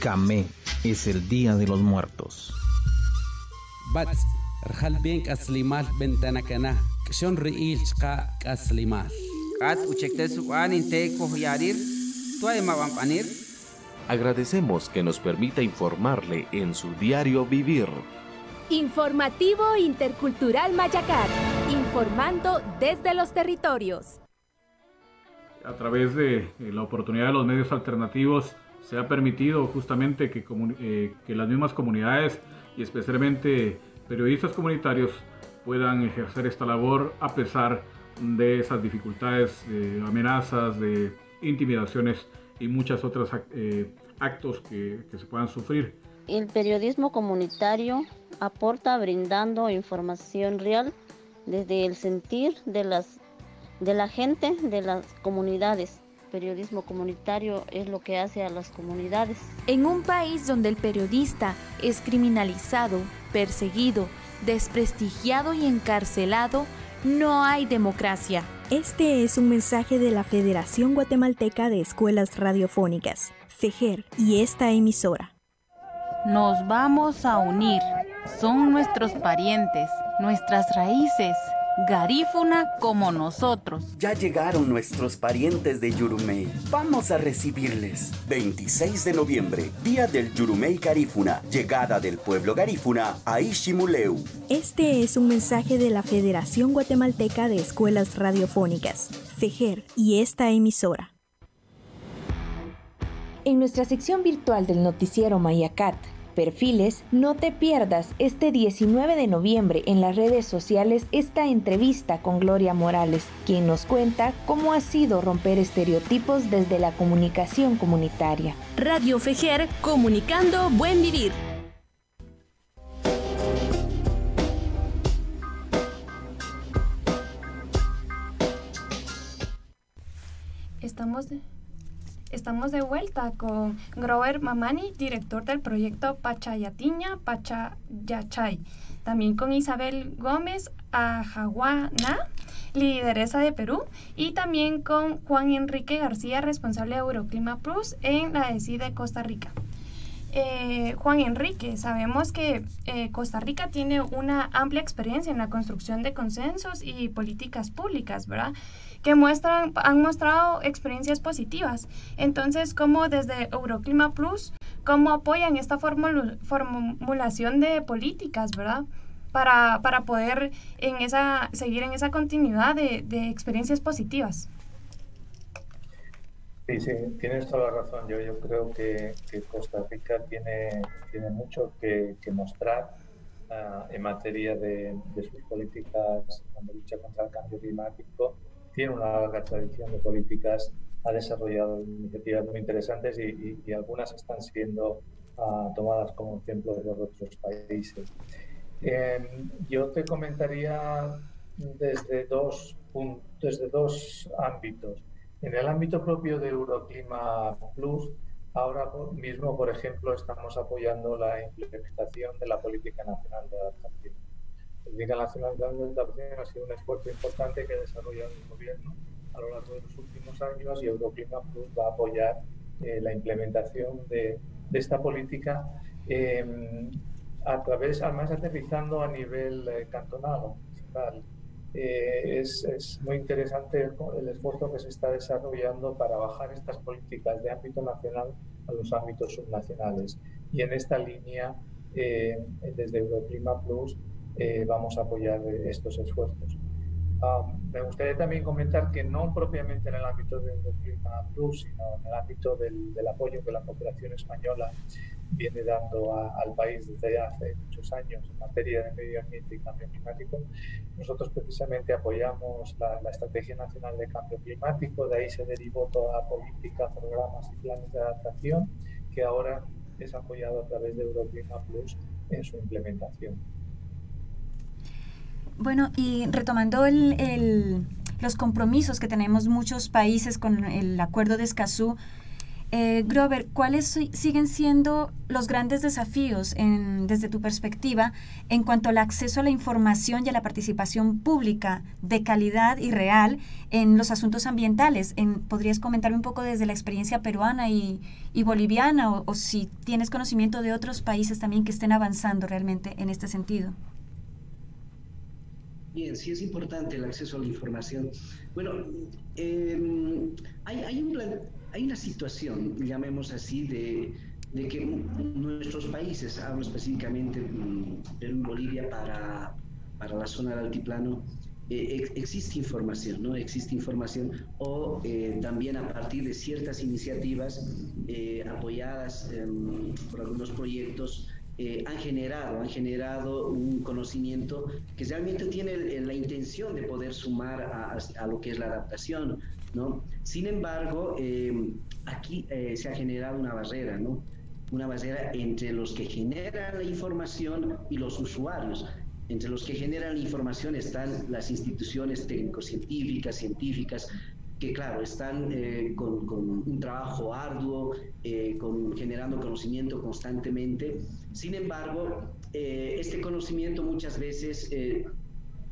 Kamé es el Día de los Muertos. Bentanakana, Kshon Riil Chka Kohyarir. Agradecemos que nos permita informarle en su diario vivir. Informativo Intercultural Mayacar, informando desde los territorios. A través de la oportunidad de los medios alternativos se ha permitido justamente que, eh, que las mismas comunidades y especialmente periodistas comunitarios puedan ejercer esta labor a pesar de esas dificultades, de amenazas, de intimidaciones y muchas otras eh, actos que se puedan sufrir. El periodismo comunitario aporta brindando información real desde el sentir de, las, de la gente, de las comunidades. Periodismo comunitario es lo que hace a las comunidades. En un país donde el periodista es criminalizado, perseguido, desprestigiado y encarcelado, no hay democracia. Este es un mensaje de la Federación Guatemalteca de Escuelas Radiofónicas, FEGER, y esta emisora. Nos vamos a unir. Son nuestros parientes, nuestras raíces, garífuna como nosotros. Ya llegaron nuestros parientes de Yurumei. Vamos a recibirles. 26 de noviembre, día del Yurumei Garífuna. Llegada del pueblo garífuna a Ishimuleu. Este es un mensaje de la Federación Guatemalteca de Escuelas Radiofónicas, FEGER, y esta emisora. En nuestra sección virtual del noticiero Mayacat, perfiles, no te pierdas este 19 de noviembre en las redes sociales esta entrevista con Gloria Morales, quien nos cuenta cómo ha sido romper estereotipos desde la comunicación comunitaria. Radio Fejer, comunicando buen vivir. Estamos de... Estamos de vuelta con Grover Mamani, director del proyecto Pachayatiña Pachayachay. También con Isabel Gómez Ajaguana, lideresa de Perú. Y también con Juan Enrique García, responsable de Euroclima Plus en la ESI de Costa Rica. Eh, Juan Enrique, sabemos que eh, Costa Rica tiene una amplia experiencia en la construcción de consensos y políticas públicas, ¿verdad? Que muestran, han mostrado experiencias positivas. Entonces, ¿cómo desde Euroclima Plus, cómo apoyan esta formulación de políticas, verdad? Para, para, poder en esa, seguir en esa continuidad de, de, experiencias positivas. Sí, sí, tienes toda la razón. Yo, yo creo que, que Costa Rica tiene, tiene mucho que, que mostrar uh, en materia de, de sus políticas de lucha contra el cambio climático tiene una larga tradición de políticas, ha desarrollado iniciativas muy interesantes y, algunas están siendo uh, tomadas como ejemplo por otros países. Eh, yo te comentaría desde dos, desde dos ámbitos. En el ámbito propio de Euroclima Plus, ahora mismo, por ejemplo, estamos apoyando la implementación de la Política Nacional de Adaptación el Liga Nacional de Adaptación ha sido un esfuerzo importante que ha desarrollado el gobierno a lo largo de los últimos años y Euroclima Plus va a apoyar eh, la implementación de, de esta política eh, a través, además aterrizando a nivel eh, cantonal o municipal. Eh, es, es, muy interesante el, el, esfuerzo que se está desarrollando para bajar estas políticas de ámbito nacional a los ámbitos subnacionales. Y en esta línea, eh, desde Euroclima Plus, eh, vamos a apoyar estos esfuerzos. Um, me gustaría también comentar que no propiamente en el ámbito de Clima Plus, sino en el ámbito del, del, apoyo que la cooperación española viene dando al país desde hace muchos años en materia de medio ambiente y cambio climático. Nosotros precisamente apoyamos la, la Estrategia Nacional de Cambio Climático, de ahí se derivó toda política, programas y planes de adaptación que ahora es apoyado a través de Euroclima Plus en su implementación. Bueno, y retomando el, los compromisos que tenemos muchos países con el acuerdo de Escazú, eh, Grover, ¿cuáles siguen siendo los grandes desafíos desde tu perspectiva en cuanto al acceso a la información y a la participación pública de calidad y real en los asuntos ambientales? ¿Podrías comentarme un poco desde la experiencia peruana y, boliviana o si tienes conocimiento de otros países también que estén avanzando realmente en este sentido? Bien, sí es importante el acceso a la información. Bueno, em, hay, hay, un hay, una situación, llamemos así, de, de, que nuestros países, hablo específicamente Perú y Bolivia para, para la zona del altiplano, eh, existe información, ¿no? Existe información o eh, también a partir de ciertas iniciativas eh, apoyadas em, por algunos proyectos eh, han generado, han generado un conocimiento que realmente tiene la intención de poder sumar a, lo que es la adaptación, ¿no? Sin embargo, eh, aquí eh, se ha generado una barrera, ¿no? Una barrera entre los que generan la información y los usuarios. Entre los que generan la información están las instituciones técnico-científicas, científicas, que claro, están eh, con, un trabajo arduo, eh, con, generando conocimiento constantemente. Sin embargo, eh, este conocimiento muchas veces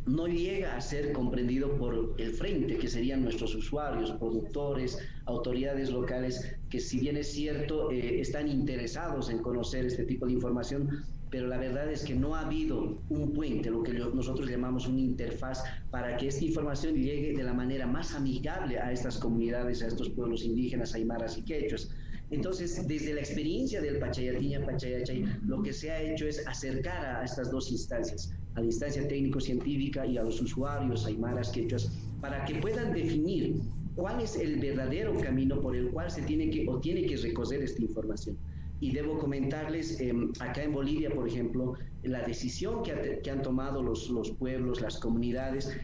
no llega a ser comprendido por el frente, que serían nuestros usuarios, productores, autoridades locales, que si bien es cierto, están interesados en conocer este tipo de información, pero la verdad es que no ha habido un puente, lo que nosotros llamamos una interfaz, para que esta información llegue de la manera más amigable a estas comunidades, a estos pueblos indígenas, aymaras y quechos. Entonces, desde la experiencia del Pachayatiña, Pachayachay, lo que se ha hecho es acercar a estas dos instancias, a la instancia técnico-científica y a los usuarios, aymaras, quechos, para que puedan definir cuál es el verdadero camino por el cual se tiene que o tiene que recoger esta información. Y debo comentarles, em, acá en Bolivia, por ejemplo, la decisión que, han tomado los pueblos, las comunidades,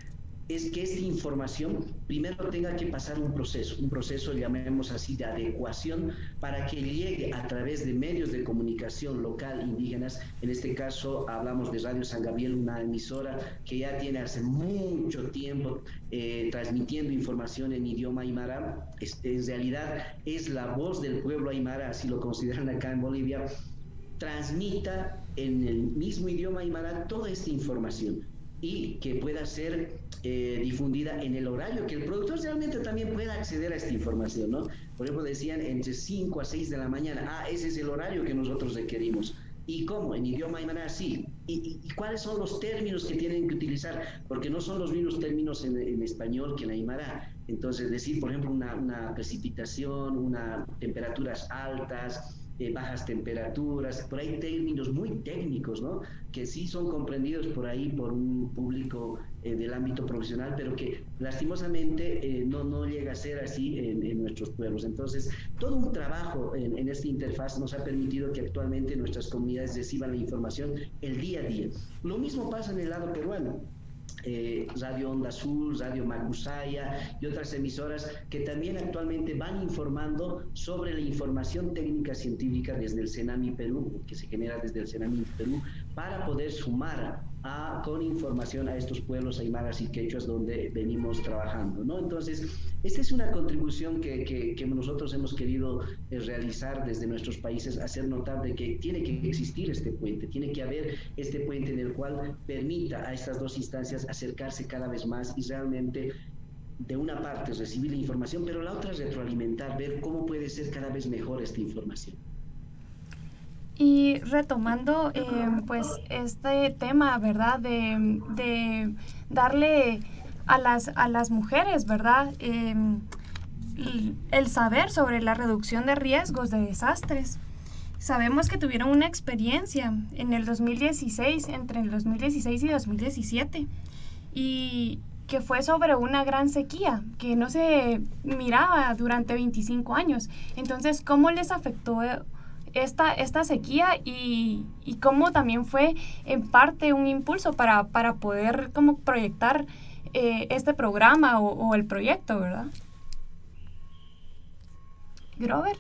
es que esta información primero tenga que pasar un proceso, un proceso, llamemos así, de adecuación para que llegue a través de medios de comunicación local indígenas. En este caso hablamos de Radio San Gabriel, una emisora que ya tiene hace mucho tiempo eh, transmitiendo información en idioma aymara. en realidad es la voz del pueblo aymara, así lo consideran acá en Bolivia, transmita en el mismo idioma aymara toda esta información y que pueda ser eh, difundida en el horario, que el productor realmente también pueda acceder a esta información, ¿no? Por ejemplo, decían entre 5 a 6 de la mañana, ah, ese es el horario que nosotros requerimos. ¿Y cómo? En idioma aymara, sí. ¿Y, cuáles son los términos que tienen que utilizar? Porque no son los mismos términos en, en español que en aymara. Entonces, decir, por ejemplo, una, una precipitación, unas temperaturas altas, bajas temperaturas, por ahí términos muy técnicos, ¿no? Que sí son comprendidos por ahí por un público eh, del ámbito profesional, pero que lastimosamente eh, no, no llega a ser así en, nuestros pueblos. Entonces, todo un trabajo en, en esta interfaz nos ha permitido que actualmente nuestras comunidades reciban la información el día a día. Lo mismo pasa en el lado peruano eh, Radio Onda Azul, Radio Macusaya y otras emisoras que también actualmente van informando sobre la información técnica científica desde el Senami Perú, que se genera desde el Senami Perú, para poder sumar con información a estos pueblos aymaras y quechuas donde venimos trabajando. ¿no? Entonces, esta es una contribución que, que, nosotros hemos querido eh, realizar desde nuestros países, hacer notar de que tiene que existir este puente, tiene que haber este puente en el cual permita a estas dos instancias acercarse cada vez más y realmente de una parte recibir la información, pero la otra retroalimentar, ver cómo puede ser cada vez mejor esta información. Y retomando eh, pues este tema, ¿verdad? De, darle a las, a las mujeres, ¿verdad? Em, el saber sobre la reducción de riesgos de desastres. Sabemos que tuvieron una experiencia en el 2016, entre el 2016 y 2017, y que fue sobre una gran sequía que no se miraba durante 25 años. Entonces, ¿cómo les afectó esta, esta sequía y, y cómo también fue en parte un impulso para, para poder como proyectar eh, este programa o, o, el proyecto, ¿verdad? Grover.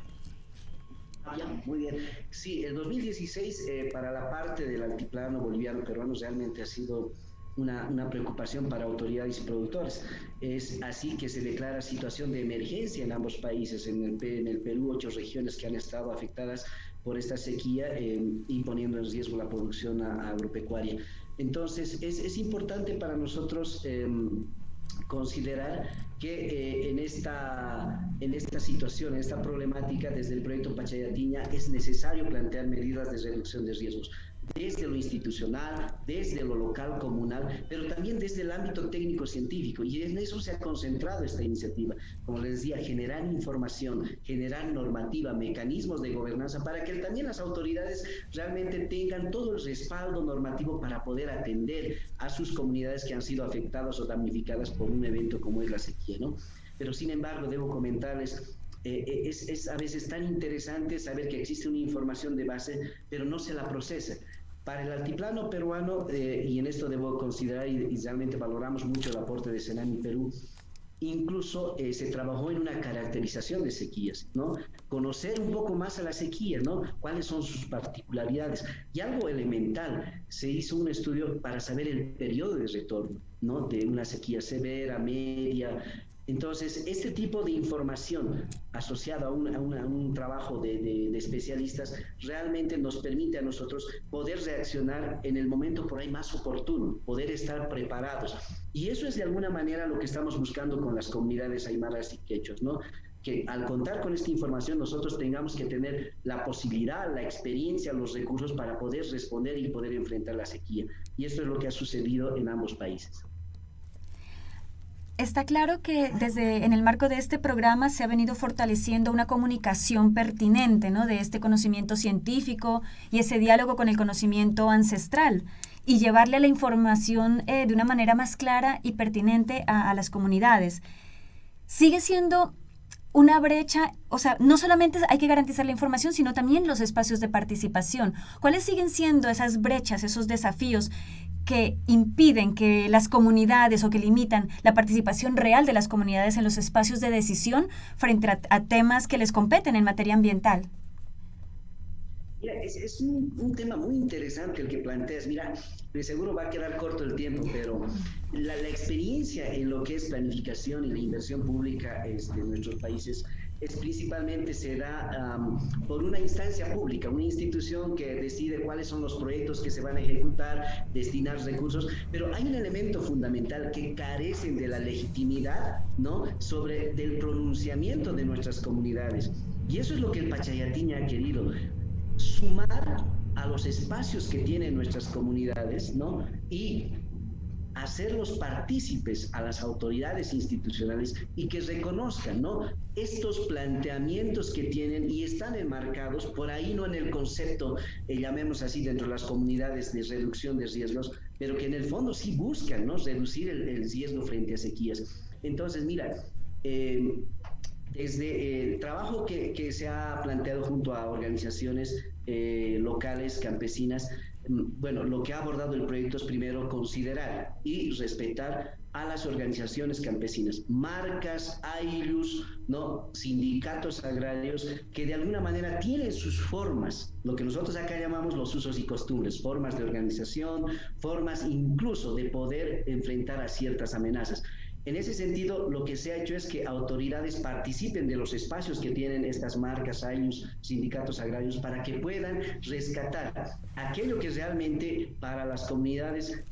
Muy bien. Sí, el 2016 eh, para la parte del altiplano boliviano peruano realmente ha sido una, una, preocupación para autoridades y productores. Es así que se declara situación de emergencia en ambos países. En el, en el Perú, ocho regiones que han estado afectadas por esta sequía eh, y poniendo en riesgo la producción agropecuaria. Entonces, es, es importante para nosotros eh, considerar que eh, en, esta, en esta situación, en esta problemática, desde el proyecto Pachayatiña, es necesario plantear medidas de reducción de riesgos desde lo institucional, desde lo local, comunal, pero también desde el ámbito técnico-científico. Y en eso se ha concentrado esta iniciativa. Como les decía, generar información, generar normativa, mecanismos de gobernanza para que también las autoridades realmente tengan todo el respaldo normativo para poder atender a sus comunidades que han sido afectadas o damnificadas por un evento como es la sequía, ¿no? Pero sin embargo, debo comentarles eh, eh, es, es, a veces tan interesante saber que existe una información de base, pero no se la procesa. Para el altiplano peruano, eh, y en esto debo considerar y, y, realmente valoramos mucho el aporte de Senami Perú, incluso eh, se trabajó en una caracterización de sequías, ¿no? Conocer un poco más a la sequía, ¿no? Cuáles son sus particularidades. Y algo elemental, se hizo un estudio para saber el periodo de retorno, ¿no? De una sequía severa, media, entonces, este tipo de información asociada a un, trabajo de, de, de, especialistas realmente nos permite a nosotros poder reaccionar en el momento por ahí más oportuno, poder estar preparados. Y eso es de alguna manera lo que estamos buscando con las comunidades aymaras y quechos, ¿no? que al contar con esta información nosotros tengamos que tener la posibilidad, la experiencia, los recursos para poder responder y poder enfrentar la sequía. Y esto es lo que ha sucedido en ambos países. Está claro que desde en el marco de este programa se ha venido fortaleciendo una comunicación pertinente ¿no? de este conocimiento científico y ese diálogo con el conocimiento ancestral y llevarle la información eh, de una manera más clara y pertinente a, a las comunidades. Sigue siendo una brecha, o sea, no solamente hay que garantizar la información, sino también los espacios de participación. ¿Cuáles siguen siendo esas brechas, esos desafíos que impiden que las comunidades o que limitan la participación real de las comunidades en los espacios de decisión frente a, temas que les competen en materia ambiental? Mira, es, un, tema muy interesante el que planteas. Mira, de seguro va a quedar corto el tiempo, pero la, la experiencia en lo que es planificación y la inversión pública este, en nuestros países es principalmente se da por una instancia pública, una institución que decide cuáles son los proyectos que se van a ejecutar, destinar recursos, pero hay un elemento fundamental que carecen de la legitimidad, ¿no? Sobre del pronunciamiento de nuestras comunidades. Y eso es lo que el Pachayatiña ha querido, sumar a los espacios que tienen nuestras comunidades, ¿no? Y hacerlos partícipes a las autoridades institucionales y que reconozcan ¿no? estos planteamientos que tienen y están enmarcados, por ahí no en el concepto, eh, llamemos así, dentro de las comunidades de reducción de riesgos, pero que en el fondo sí buscan ¿no? reducir el, riesgo frente a sequías. Entonces, mira, eh, desde el trabajo que, que, se ha planteado junto a organizaciones eh, locales, campesinas, bueno, lo que ha abordado el proyecto es primero considerar y respetar a las organizaciones campesinas, marcas, AILUS, ¿no? sindicatos agrarios, que de alguna manera tienen sus formas, lo que nosotros acá llamamos los usos y costumbres, formas de organización, formas incluso de poder enfrentar a ciertas amenazas. En ese sentido, lo que se ha hecho es que autoridades participen de los espacios que tienen estas marcas, años, sindicatos agrarios, para que puedan rescatar aquello que realmente para las comunidades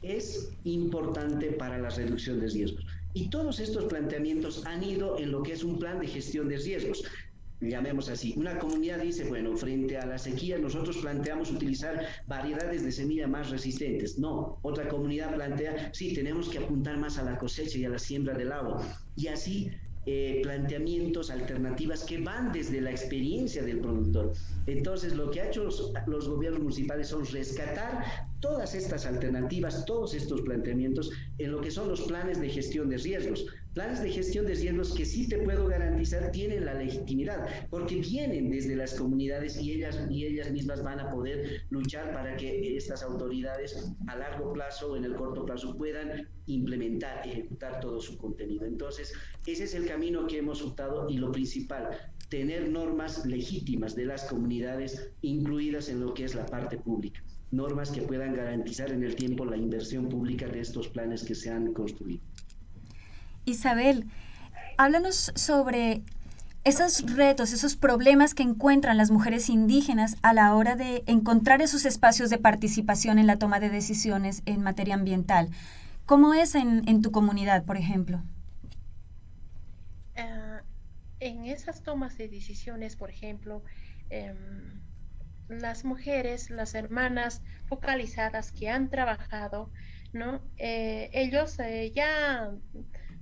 es importante para la reducción de riesgos. Y todos estos planteamientos han ido en lo que es un plan de gestión de riesgos llamemos así. Una comunidad dice, bueno, frente a la sequía nosotros planteamos utilizar variedades de semilla más resistentes. No, otra comunidad plantea, sí, tenemos que apuntar más a la cosecha y a la siembra del agua. Y así eh, planteamientos, alternativas que van desde la experiencia del productor. Entonces, lo que ha hecho los, los gobiernos municipales son rescatar todas estas alternativas, todos estos planteamientos en lo que son los planes de gestión de riesgos. Planes de gestión de riesgos que sí te puedo garantizar tienen la legitimidad, porque vienen desde las comunidades y ellas, y ellas mismas van a poder luchar para que estas autoridades a largo plazo o en el corto plazo puedan implementar, ejecutar todo su contenido. Entonces, ese es el camino que hemos optado y lo principal, tener normas legítimas de las comunidades incluidas en lo que es la parte pública normas que puedan garantizar en el tiempo la inversión pública de estos planes que se han construido. Isabel, háblanos sobre esos retos, esos problemas que encuentran las mujeres indígenas a la hora de encontrar esos espacios de participación en la toma de decisiones en materia ambiental. ¿Cómo es en, tu comunidad, por ejemplo? Ah, en esas tomas de decisiones, por ejemplo, em, las mujeres, las hermanas focalizadas que han trabajado, ¿no? Eh, ellos eh, ya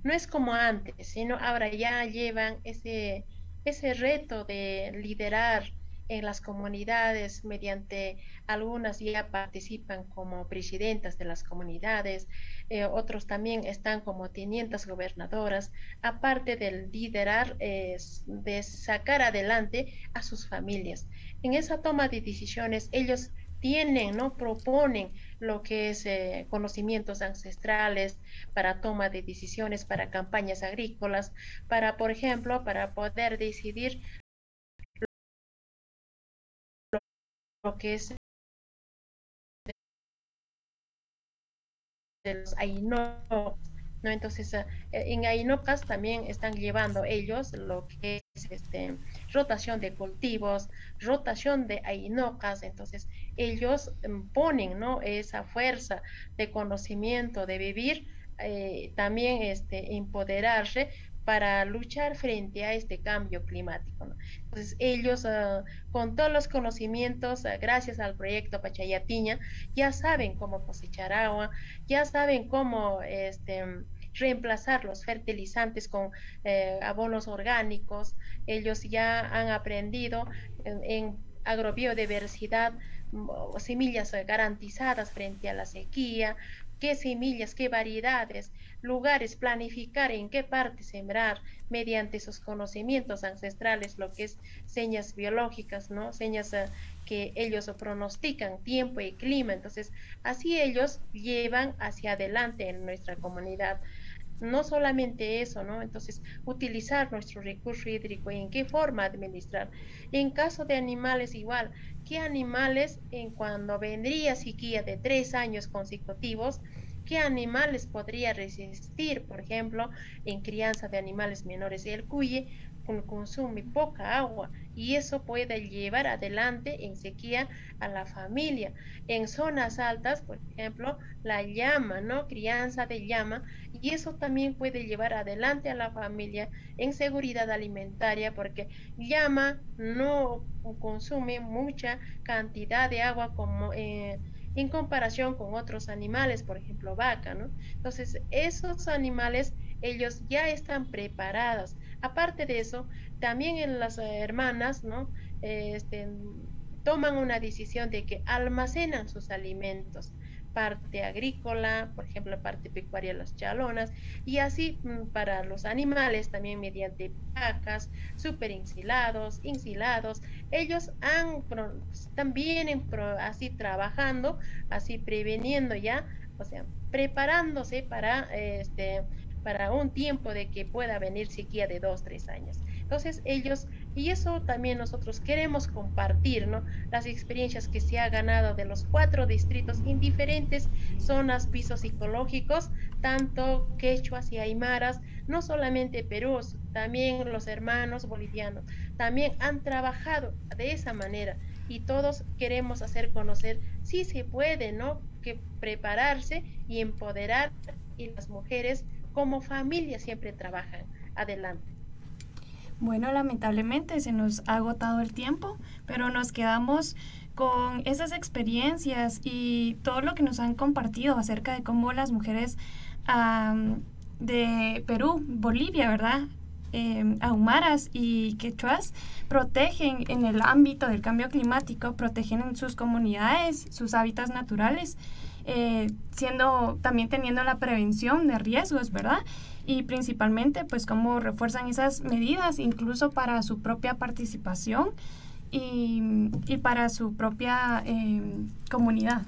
no es como antes, sino ahora ya llevan ese, ese reto de liderar en las comunidades mediante algunas ya participan como presidentas de las comunidades, eh, otros también están como tenientes gobernadoras, aparte de liderar, de sacar adelante a sus familias. En esa toma de decisiones ellos tienen, ¿no? Proponen lo que es eh, conocimientos ancestrales para toma de decisiones, para campañas agrícolas, para, por ejemplo, para poder decidir lo que es de los ¿no? Entonces, eh, en Ainocas también están llevando ellos lo que es este, rotación de cultivos, rotación de Ainocas, entonces ellos mm, ponen, ¿no? Esa fuerza de conocimiento, de vivir, eh, también este, empoderarse para luchar frente a este cambio climático. Entonces, ellos, ah, con todos los conocimientos, ah, gracias al proyecto Pachayatiña, ya saben cómo cosechar agua, ya saben cómo este, reemplazar los fertilizantes con eh, abonos orgánicos. Ellos ya han aprendido en, agrobiodiversidad mm, semillas garantizadas frente a la sequía, qué semillas, qué variedades, lugares, planificar en qué parte sembrar mediante sus conocimientos ancestrales, lo que es señas biológicas, ¿no? Señas eh, que ellos pronostican tiempo y clima. Entonces, así ellos llevan hacia adelante en nuestra comunidad no solamente eso, ¿no? Entonces, utilizar nuestro recurso hídrico y en qué forma administrar. En caso de animales, igual, ¿qué animales, en cuando vendría sequía de tres años consecutivos, qué animales podría resistir, por ejemplo, en crianza de animales menores? El cuye consume poca agua y eso puede llevar adelante en sequía a la familia. En zonas altas, por ejemplo, la llama, ¿no? Crianza de llama y eso también puede llevar adelante a la familia en seguridad alimentaria porque llama no consume mucha cantidad de agua como... Eh, en comparación con otros animales, por ejemplo, vaca, ¿no? Entonces, esos animales, ellos ya están preparados Aparte de eso, también en las hermanas, ¿no? Este, toman una decisión de que almacenan sus alimentos, parte agrícola, por ejemplo, parte pecuaria, las chalonas, y así mm, para los animales también mediante vacas, super insilados, insilados, ellos han, también así trabajando, así preveniendo ya, o sea, preparándose para este, para un tiempo de que pueda venir sequía de dos, tres años. Entonces ellos, y eso también nosotros queremos compartir, ¿no? Las experiencias que se ha ganado de los cuatro distritos en diferentes zonas pisos psicológicos, tanto quechuas y aymaras, no solamente Perú, también los hermanos bolivianos, también han trabajado de esa manera y todos queremos hacer conocer si se puede, ¿no? Que prepararse y empoderar y las mujeres como familia siempre trabajan. Adelante. Bueno, lamentablemente se nos ha agotado el tiempo, pero nos quedamos con esas experiencias y todo lo que nos han compartido acerca de cómo las mujeres de Perú, Bolivia, ¿verdad? eh, ahumaras y quechuas protegen en el ámbito del cambio climático, protegen en sus comunidades, sus hábitats naturales, eh, siendo también teniendo la prevención de riesgos, ¿verdad? Y principalmente, pues, cómo refuerzan esas medidas, incluso para su propia participación y, y para su propia eh, comunidad.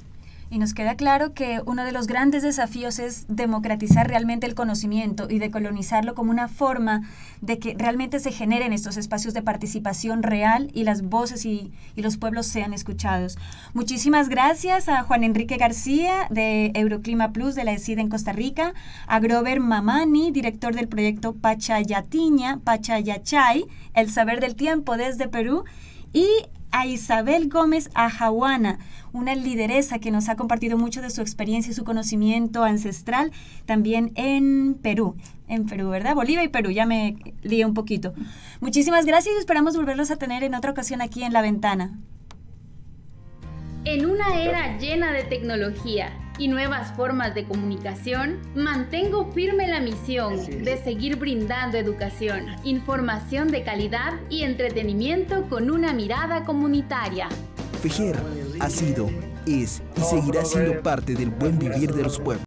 Y nos queda claro que uno de los grandes desafíos es democratizar realmente el conocimiento y decolonizarlo como una forma de que realmente se generen estos espacios de participación real y las voces y, los pueblos sean escuchados. Muchísimas gracias a Juan Enrique García de Euroclima Plus de la ESID en Costa Rica, a Grover Mamani, director del proyecto Pachayatiña, Pachayachay, El Saber del Tiempo desde Perú, y a Isabel Gómez Ajahuana, una lideresa que nos ha compartido mucho de su experiencia y su conocimiento ancestral también en Perú. En Perú, ¿verdad? Bolivia y Perú, ya me lié un poquito. Muchísimas gracias y esperamos volverlos a tener en otra ocasión aquí en La Ventana. En una era llena de tecnología y nuevas formas de comunicación, mantengo firme la misión de seguir brindando educación, información de calidad y entretenimiento con una mirada comunitaria. Fejer ha sido, es y seguirá siendo parte del buen vivir de los pueblos.